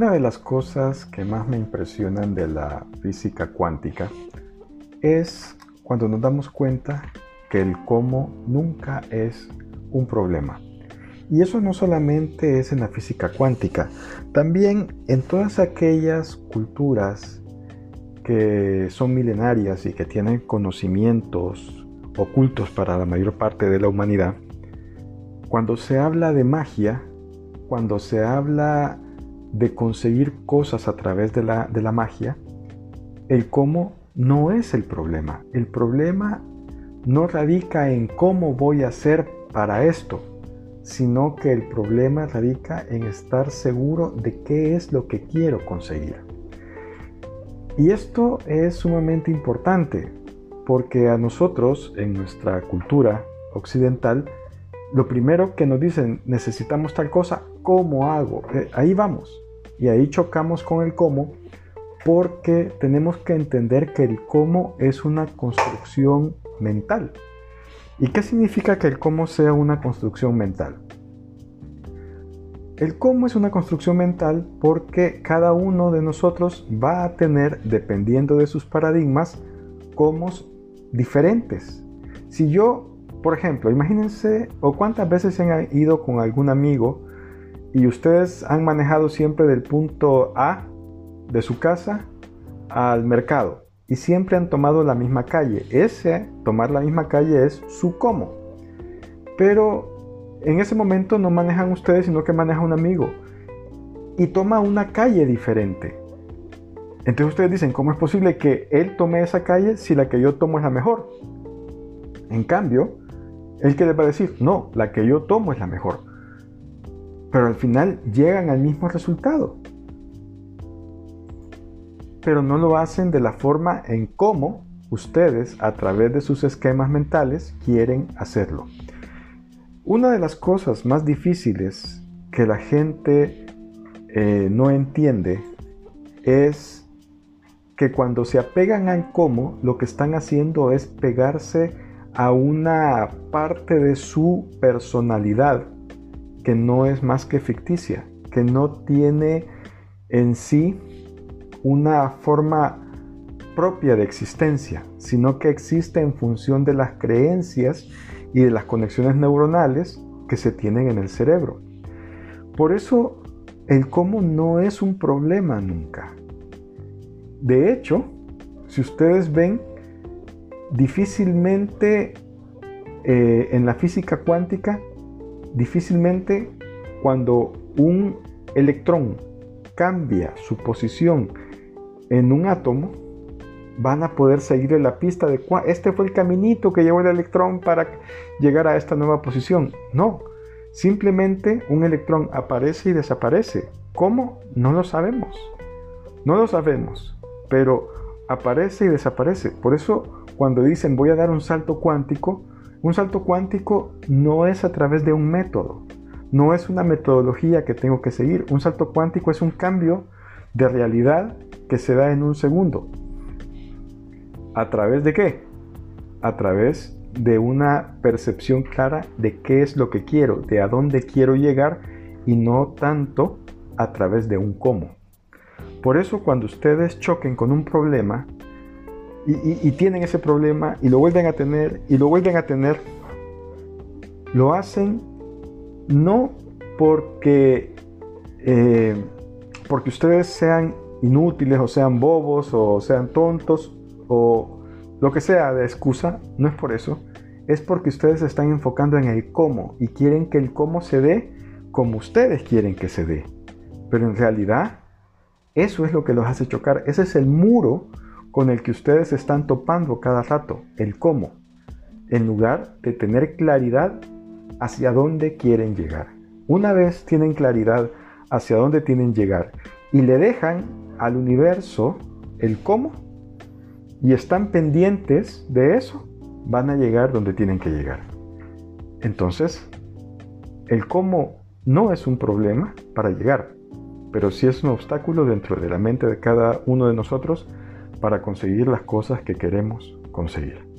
Una de las cosas que más me impresionan de la física cuántica es cuando nos damos cuenta que el cómo nunca es un problema. Y eso no solamente es en la física cuántica, también en todas aquellas culturas que son milenarias y que tienen conocimientos ocultos para la mayor parte de la humanidad, cuando se habla de magia, cuando se habla de conseguir cosas a través de la, de la magia, el cómo no es el problema. El problema no radica en cómo voy a hacer para esto, sino que el problema radica en estar seguro de qué es lo que quiero conseguir. Y esto es sumamente importante porque a nosotros en nuestra cultura occidental, lo primero que nos dicen, necesitamos tal cosa, ¿cómo hago? Eh, ahí vamos. Y ahí chocamos con el cómo porque tenemos que entender que el cómo es una construcción mental. ¿Y qué significa que el cómo sea una construcción mental? El cómo es una construcción mental porque cada uno de nosotros va a tener, dependiendo de sus paradigmas, cómo diferentes. Si yo, por ejemplo, imagínense, o cuántas veces se han ido con algún amigo y ustedes han manejado siempre del punto A de su casa al mercado y siempre han tomado la misma calle. Ese tomar la misma calle es su cómo. Pero en ese momento no manejan ustedes, sino que maneja un amigo y toma una calle diferente. Entonces ustedes dicen, ¿cómo es posible que él tome esa calle si la que yo tomo es la mejor? En cambio, él que le va a decir, no, la que yo tomo es la mejor. Pero al final llegan al mismo resultado. Pero no lo hacen de la forma en cómo ustedes, a través de sus esquemas mentales, quieren hacerlo. Una de las cosas más difíciles que la gente eh, no entiende es que cuando se apegan al cómo, lo que están haciendo es pegarse a una parte de su personalidad que no es más que ficticia, que no tiene en sí una forma propia de existencia, sino que existe en función de las creencias y de las conexiones neuronales que se tienen en el cerebro. Por eso el cómo no es un problema nunca. De hecho, si ustedes ven, difícilmente eh, en la física cuántica, difícilmente cuando un electrón cambia su posición en un átomo, van a poder seguir la pista de cuál este fue el caminito que llevó el electrón para llegar a esta nueva posición. No, simplemente un electrón aparece y desaparece. ¿Cómo? No lo sabemos. No lo sabemos pero aparece y desaparece. Por eso cuando dicen voy a dar un salto cuántico, un salto cuántico no es a través de un método, no es una metodología que tengo que seguir. Un salto cuántico es un cambio de realidad que se da en un segundo. ¿A través de qué? A través de una percepción clara de qué es lo que quiero, de a dónde quiero llegar y no tanto a través de un cómo. Por eso cuando ustedes choquen con un problema y, tienen ese problema y lo vuelven a tener y lo vuelven a tener, lo hacen no porque, eh, porque ustedes sean inútiles o sean bobos o sean tontos o lo que sea de excusa, no es por eso, es porque ustedes se están enfocando en el cómo y quieren que el cómo se dé como ustedes quieren que se dé. Pero en realidad eso es lo que los hace chocar. Ese es el muro con el que ustedes están topando cada rato, el cómo, en lugar de tener claridad hacia dónde quieren llegar. Una vez tienen claridad hacia dónde tienen llegar y le dejan al universo el cómo y están pendientes de eso, van a llegar donde tienen que llegar. Entonces, el cómo no es un problema para llegar, pero sí es un obstáculo dentro de la mente de cada uno de nosotros para conseguir las cosas que queremos conseguir.